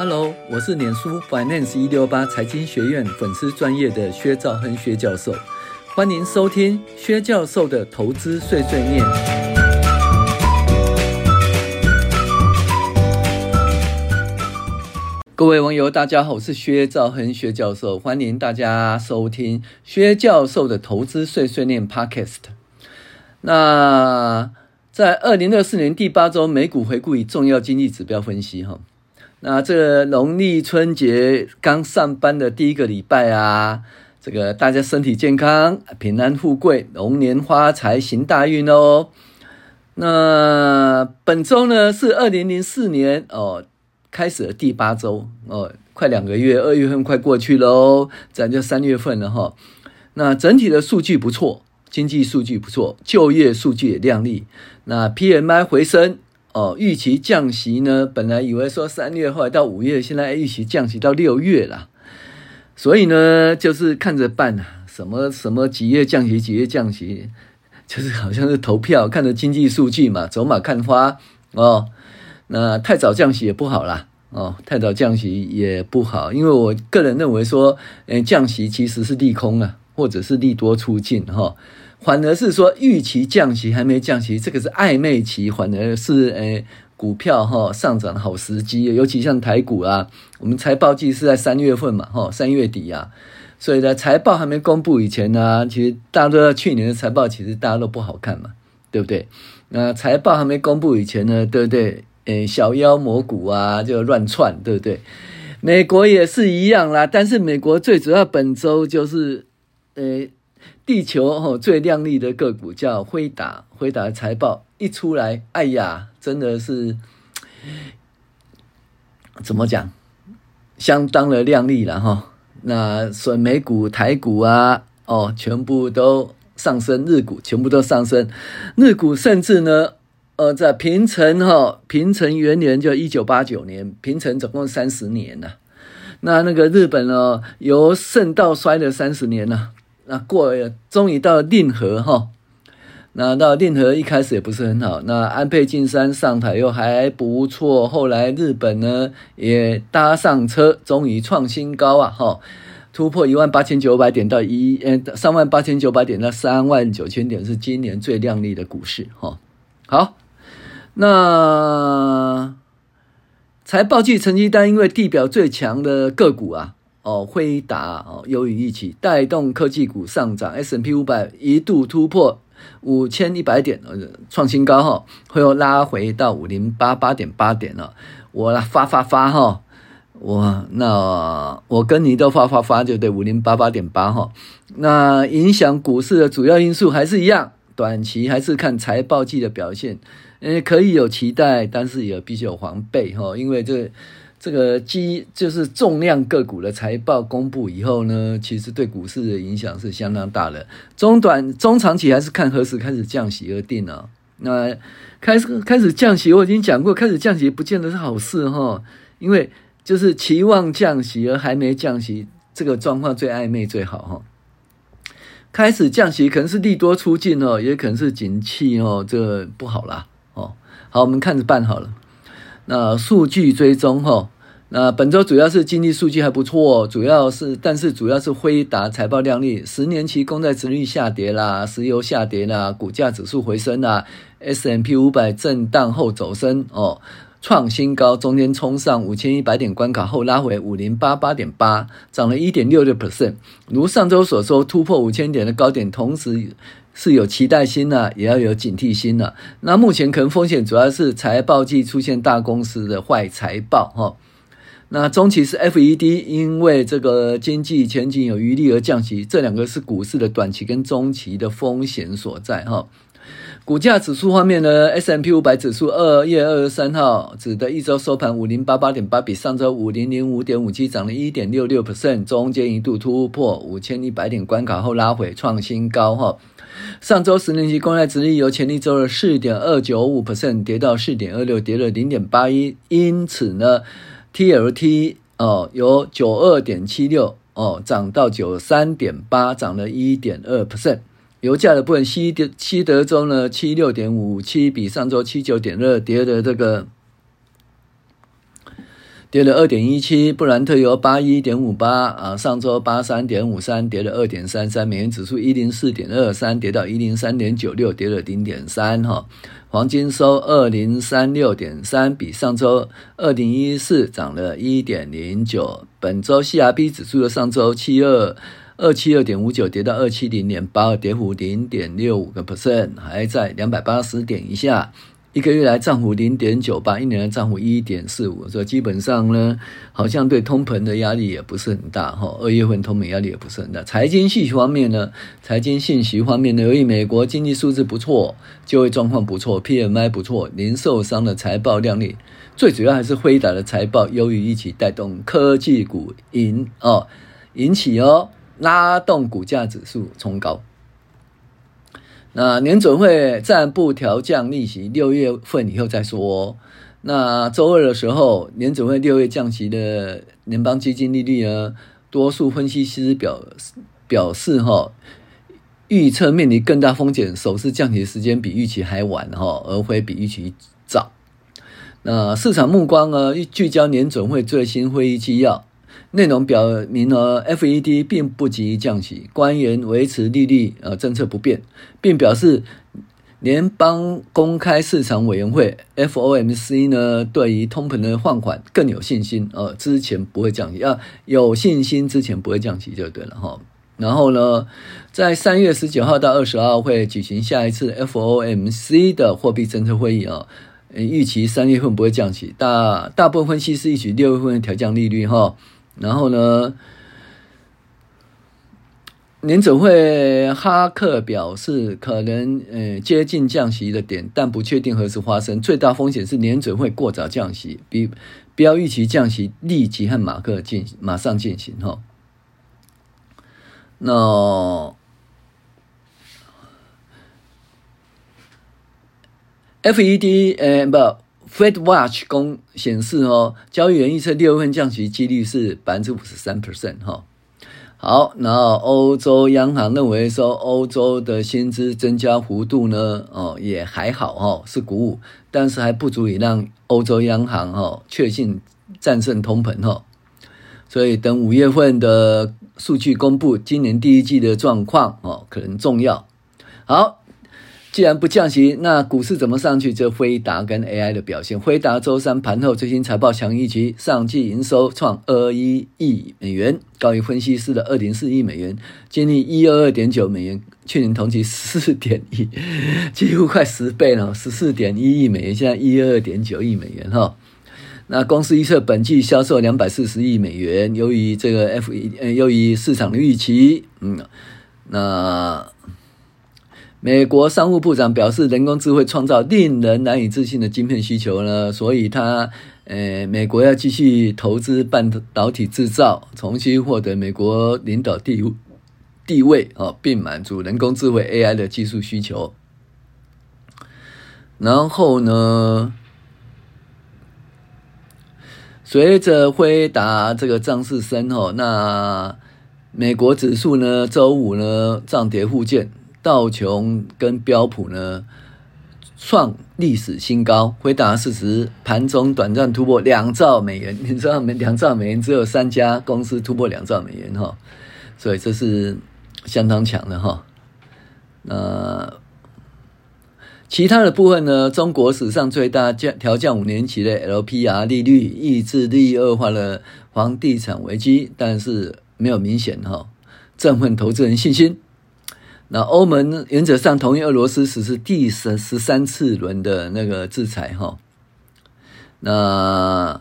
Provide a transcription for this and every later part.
Hello，我是脸书 Finance 一六八财经学院粉丝专业的薛兆亨薛教授，欢迎收听薛教授的投资碎碎念。各位网友，大家好，我是薛兆亨薛教授，欢迎大家收听薛教授的投资碎碎念 Podcast。那在二零二四年第八周美股回顾与重要经济指标分析哈。那这个农历春节刚上班的第一个礼拜啊，这个大家身体健康，平安富贵，龙年发财，行大运哦。那本周呢是二零零四年哦开始的第八周哦，快两个月，二月份快过去喽，咱就三月份了哈。那整体的数据不错，经济数据不错，就业数据也亮丽，那 PMI 回升。哦，预期降息呢？本来以为说三月，后来到五月，现在预期降息到六月了。所以呢，就是看着办啊，什么什么几月降息，几月降息，就是好像是投票，看着经济数据嘛，走马看花哦。那太早降息也不好啦，哦，太早降息也不好，因为我个人认为说，嗯，降息其实是利空啊，或者是利多出尽哈。反而是说预期降息还没降息，这个是暧昧期，反而是诶股票哈上涨的好时机，尤其像台股啊，我们财报季是在三月份嘛，哈三月底啊，所以呢财报还没公布以前呢、其实大家都知道去年的财报其实大家都不好看嘛，对不对？那财报还没公布以前呢，对不对？诶小妖魔股啊就乱窜，对不对？美国也是一样啦，但是美国最主要本周就是诶。地球最亮丽的个股叫辉达，辉达财报一出来，哎呀，真的是 怎么讲，相当的亮丽了哈。那所美股、台股啊，哦，全部都上升，日股全部都上升，日股甚至呢，呃，在平成哈，平成元年就一九八九年，平成总共三十年了。那那个日本呢，由盛到衰了三十年了。那过了，终于到了令和哈，那到令和一开始也不是很好，那安倍晋三上台又还不错，后来日本呢也搭上车，终于创新高啊哈，突破一万八千九百点到一呃三万八千九百点到三万九千点是今年最亮丽的股市哈。好，那财报季成绩单因为地表最强的个股啊。哦，辉达哦，优于预期，带动科技股上涨，S n P 五百一度突破五千一百点，创新高哈，会又拉回到五零八八点八点了。我发发发哈，我那我跟你都发发发就对，五零八八点八哈。那影响股市的主要因素还是一样，短期还是看财报季的表现，呃，可以有期待，但是也必须有防备哈，因为这。这个基就是重量个股的财报公布以后呢，其实对股市的影响是相当大的。中短中长期还是看何时开始降息而定啊。那开始开始降息，我已经讲过，开始降息不见得是好事哈，因为就是期望降息而还没降息，这个状况最暧昧最好哈。开始降息可能是利多出尽哦，也可能是景气哦，这不好啦哦。好，我们看着办好了。那数据追踪哈，那本周主要是经济数据还不错，主要是但是主要是辉达财报靓丽，十年期公债殖率下跌啦，石油下跌啦，股价指数回升啦，S M P 五百震荡后走升哦，创新高，中间冲上五千一百点关卡后拉回五零八八点八，涨了一点六六 percent，如上周所说突破五千点的高点，同时。是有期待心呐，也要有警惕心呐。那目前可能风险主要是财报季出现大公司的坏财报哈。那中期是 FED 因为这个经济前景有余力而降息，这两个是股市的短期跟中期的风险所在哈。股价指数方面呢，S M P 五百指数二月二十三号指的一周收盘五零八八点八，比上周五零零五点五七涨了一点六六 percent，中间一度突破五千一百点关卡后拉回创新高哈。上周十年期公债殖利率由前一周的四点二九五 percent 跌到四点二六，跌了零点八一，因此呢，TLT 哦由九二点七六哦涨到九三点八，涨了一点二 percent。油价的部分，西德西德州呢七六点五七，比上周七九点二跌的这个跌了二点一七，布兰特油八一点五八啊，上周八三点五三，跌了二点三三，美元指数一零四点二三，跌到一零三点九六，跌了零点三哈。黄金收二零三六点三，比上周二零一四涨了一点零九。本周 CRB 指数的上周七二二七二点五九，跌到二七零点八二，跌幅零点六五个 percent，还在两百八十点以下。一个月来涨幅零点九八，一年来涨幅一点四五，所以基本上呢，好像对通膨的压力也不是很大哈。二月份通膨压力也不是很大。财经信息方面呢，财经信息方面呢，由于美国经济数字不错，就业状况不错，PMI 不错，零售商的财报亮丽，最主要还是辉达的财报优于预期，带动科技股引哦引起哦拉动股价指数冲高。那年准会暂不调降利息，六月份以后再说。那周二的时候，年准会六月降息的联邦基金利率呢，多数分析师表表示哈，预测面临更大风险，首次降息时间比预期还晚哈，而非比预期早。那市场目光呢，聚焦年准会最新会议纪要。内容表明呢，FED 并不急于降息，官员维持利率呃政策不变，并表示联邦公开市场委员会 FOMC 呢对于通膨的放缓更有信心，呃，之前不会降息，要有信心之前不会降息就对了哈。然后呢，在三月十九号到二十号会举行下一次 FOMC 的货币政策会议啊，预期三月份不会降息，大大部分分析师预期六月份调降利率哈。然后呢，联准会哈克表示，可能呃接近降息的点，但不确定何时发生。最大风险是联准会过早降息，比不要预期降息立即和马克进马上进行哈。那 FED 呃不。Fed Watch 公显示哦，交易员预测六月份降息几率是百分之五十三 percent 哈。好，然后欧洲央行认为说，欧洲的薪资增加幅度呢，哦也还好哈，是鼓舞，但是还不足以让欧洲央行哈确信战胜通膨哈。所以等五月份的数据公布，今年第一季的状况哦可能重要。好。既然不降息，那股市怎么上去？就辉达跟 AI 的表现。辉达周三盘后最新财报强预期，上季营收创二一亿美元，高于分析师的二点四亿美元，净利一二二点九美元，去年同期四点一，几乎快十倍了，十四点一亿美元，现在一二二点九亿美元哈。那公司预测本季销售两百四十亿美元，由于这个 F 一呃，由于市场的预期，嗯，那。美国商务部长表示，人工智慧创造令人难以置信的晶片需求呢，所以他，呃，美国要继续投资半导体制造，重新获得美国领导地地位啊，并满足人工智慧 AI 的技术需求。然后呢，随着辉达这个涨势深吼，那美国指数呢，周五呢涨跌互见。道琼跟标普呢创历史新高，回答事实盘中短暂突破两兆美元。你知道，没两兆美元只有三家公司突破两兆美元哈，所以这是相当强的哈。那其他的部分呢？中国史上最大降调降五年期的 LPR 利率，抑制利率恶化了房地产危机，但是没有明显哈振奋投资人信心。那欧盟原则上同意俄罗斯实施第十十三次轮的那个制裁哈。那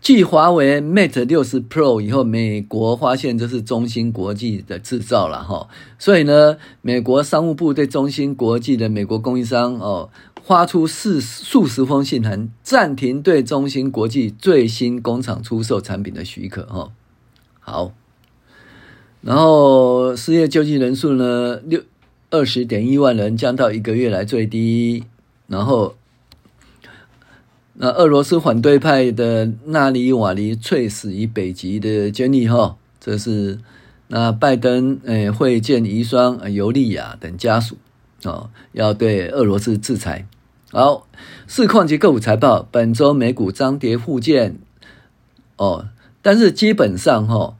继华为 Mate 六十 Pro 以后，美国发现这是中芯国际的制造了哈，所以呢，美国商务部对中芯国际的美国供应商哦发出四数十封信函，暂停对中芯国际最新工厂出售产品的许可哈。好。然后失业救济人数呢，六二十点一万人，降到一个月来最低。然后，那俄罗斯反对派的纳里瓦尼猝死于北极的监狱哈，这是那拜登诶会见遗孀尤利亚等家属哦，要对俄罗斯制裁。好，市况及个股财报，本周美股涨跌互见。哦，但是基本上哈、哦，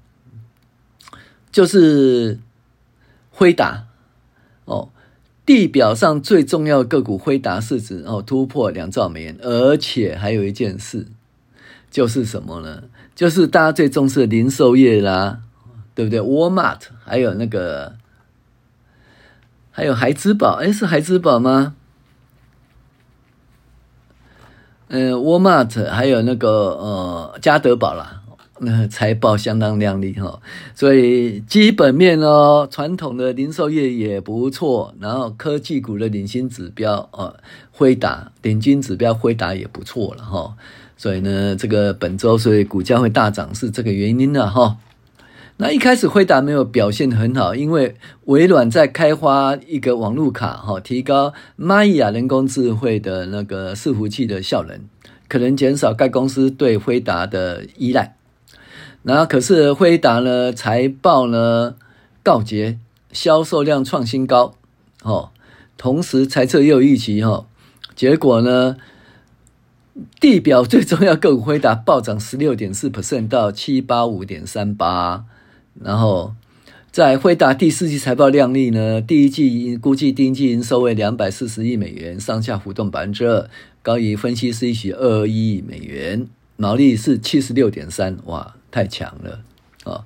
就是辉达哦，地表上最重要的个股辉达市值哦突破两兆美元，而且还有一件事，就是什么呢？就是大家最重视的零售业啦，对不对？Walmart 还有那个，还有孩之宝，哎，是孩之宝吗？嗯，Walmart 还有那个呃，家得宝啦，那财报相当亮丽哈，所以基本面哦，传统的零售业也不错，然后科技股的领先指标哦，辉达领军指标辉达也不错了哈，所以呢，这个本周所以股价会大涨是这个原因了哈。那一开始辉达没有表现很好，因为微软在开发一个网络卡，哈，提高 Maya 人工智慧的那个伺服器的效能，可能减少该公司对辉达的依赖。那可是辉达呢，财报呢告捷，销售量创新高，哦，同时财测也有预期，哈，结果呢，地表最重要个股辉达暴涨十六点四 percent 到七八五点三八。然后，在辉达第四季财报亮丽呢，第一季估计第一季营收为两百四十亿美元，上下浮动百分之二，高于分析师预期二一亿美元，毛利是七十六点三，哇，太强了啊、哦！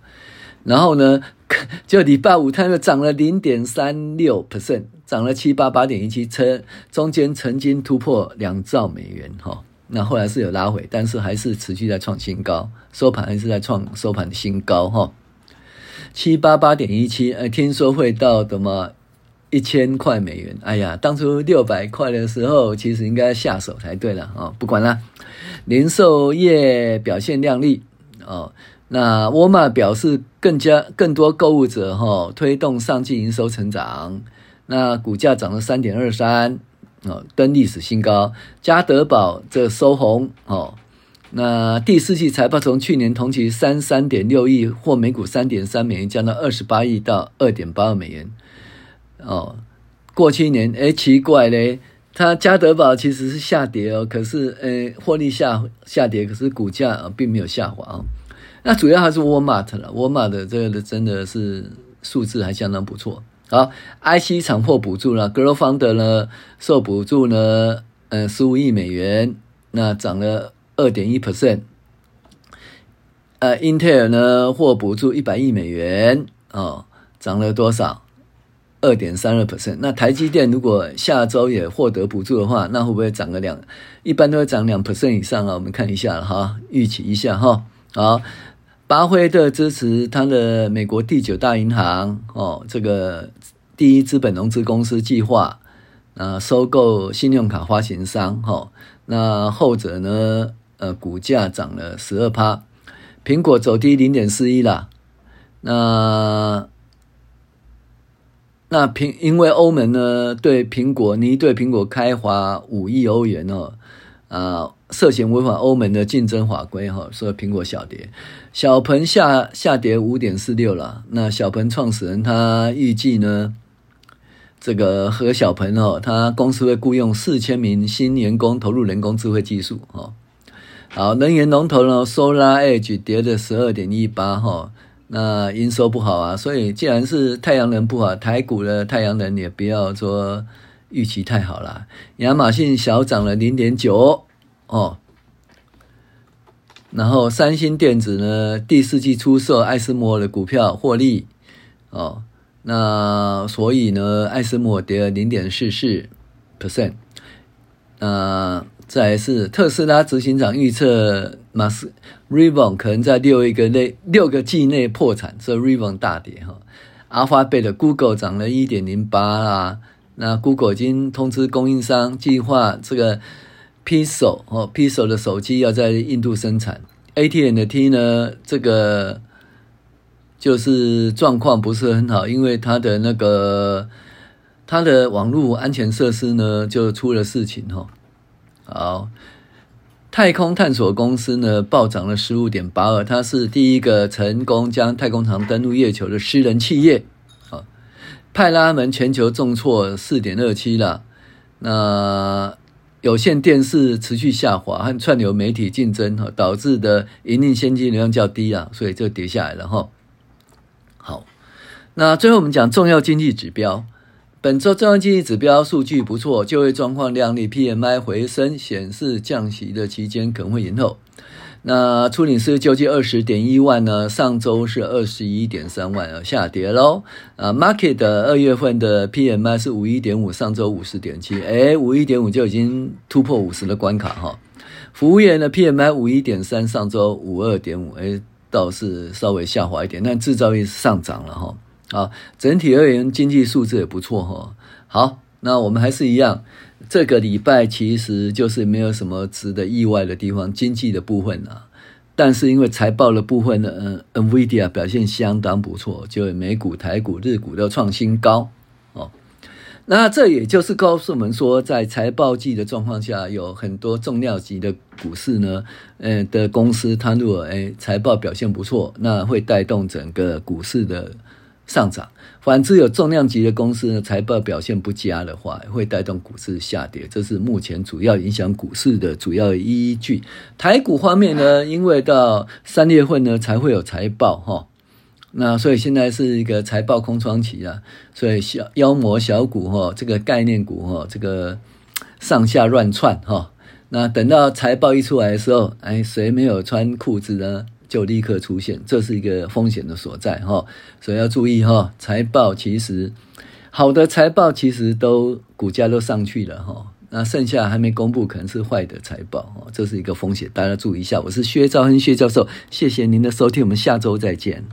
然后呢，就礼拜五它又涨了零点三六 percent，涨了七八八点一七，车中间曾经突破两兆美元哈、哦，那后来是有拉回，但是还是持续在创新高，收盘还是在创收盘的新高哈。哦七八八点一七，呃，听说会到什么一千块美元？哎呀，当初六百块的时候，其实应该下手才对了、哦！不管了，零售业表现亮丽哦。那沃尔玛表示，更加更多购物者哈、推动上季营收成长，那股价涨了三点二三哦，登历史新高。家得宝这收红哦。那第四季财报从去年同期三三点六亿或每股三点三美元降到二十八亿到二点八二美元，哦，过去一年诶奇怪嘞，它加德宝其实是下跌哦，可是诶获利下下跌，可是股价并没有下滑哦。那主要还是沃尔玛了，沃尔玛的这个的真的是数字还相当不错。好，IC 厂获补助了，GlobalFoundries 呢受补助呢，嗯，十五亿美元，那涨了。二点一 percent，呃，Intel 呢获补助一百亿美元哦，涨了多少？二点三二 percent。那台积电如果下周也获得补助的话，那会不会涨个两？一般都会涨两 percent 以上啊。我们看一下哈，预期一下哈。好，巴菲特支持他的美国第九大银行哦，这个第一资本融资公司计划啊，收购信用卡发行商哈。那后者呢？呃，股价涨了十二趴，苹果走低零点四一啦。那那苹因为欧盟呢对苹果你对苹果开罚五亿欧元哦，啊，涉嫌违反欧盟的竞争法规哈，所以苹果小跌，小鹏下下跌五点四六了。那小鹏创始人他预计呢，这个何小鹏哦，他公司会雇佣四千名新员工，投入人工智慧技术哈。好，能源龙头呢，SolarEdge 跌了十二点一八哈，那营收不好啊，所以既然是太阳能不好，台股的太阳能也不要说预期太好了。亚马逊小涨了零点九哦，然后三星电子呢，第四季出售艾斯摩尔的股票获利哦，那所以呢，艾斯摩尔跌了零点四四 percent，那。再来是特斯拉执行长预测，马斯 Rivian 可能在六一个内六个季内破产，所以 Rivian 大跌哈。阿花贝的 Google 涨了一点零八啦，那 Google 已经通知供应商计划这个 Pixel 哦，Pixel 的手机要在印度生产。AT&T 呢，这个就是状况不是很好，因为它的那个它的网络安全设施呢就出了事情哈。好，太空探索公司呢暴涨了十五点八二，它是第一个成功将太空舱登陆月球的私人企业。啊，派拉蒙全球重挫四点二七了。那有线电视持续下滑和串流媒体竞争哈导致的营运现金流量较低啊，所以就跌下来了哈。好，那最后我们讲重要经济指标，本周重要经济指标数据不错，就业状况亮丽，PMI 回升，显示降息的期间可能会延后。那初领失业救济二十点一万呢？上周是二十一点三万啊，下跌喽。啊，Market 的二月份的 PMI 是五一点五，上周五十点七，诶，五一点五就已经突破五十的关卡哈。服务业的 PMI 五一点三，上周五二点五，诶，倒是稍微下滑一点，但制造业是上涨了哈。啊，整体而言经济数字也不错哈。好，那我们还是一样。这个礼拜其实就是没有什么值得意外的地方，经济的部分啊，但是因为财报的部分呢，嗯，NVIDIA 表现相当不错，就美股、台股、日股都创新高哦。那这也就是告诉我们说，在财报季的状况下，有很多重量级的股市呢，呃的公司，它如果诶财报表现不错，那会带动整个股市的上涨。反之，有重量级的公司呢，财报表现不佳的话，会带动股市下跌。这是目前主要影响股市的主要依据。台股方面呢，因为到三月份呢才会有财报哈，那所以现在是一个财报空窗期啊，所以小妖魔小股哈，这个概念股哈，这个上下乱窜哈。那等到财报一出来的时候，哎，谁没有穿裤子呢？就立刻出现，这是一个风险的所在哈，所以要注意哈。财报其实好的财报其实都股价都上去了哈，那剩下还没公布可能是坏的财报哈，这是一个风险，大家注意一下。我是薛兆亨薛教授，谢谢您的收听，我们下周再见。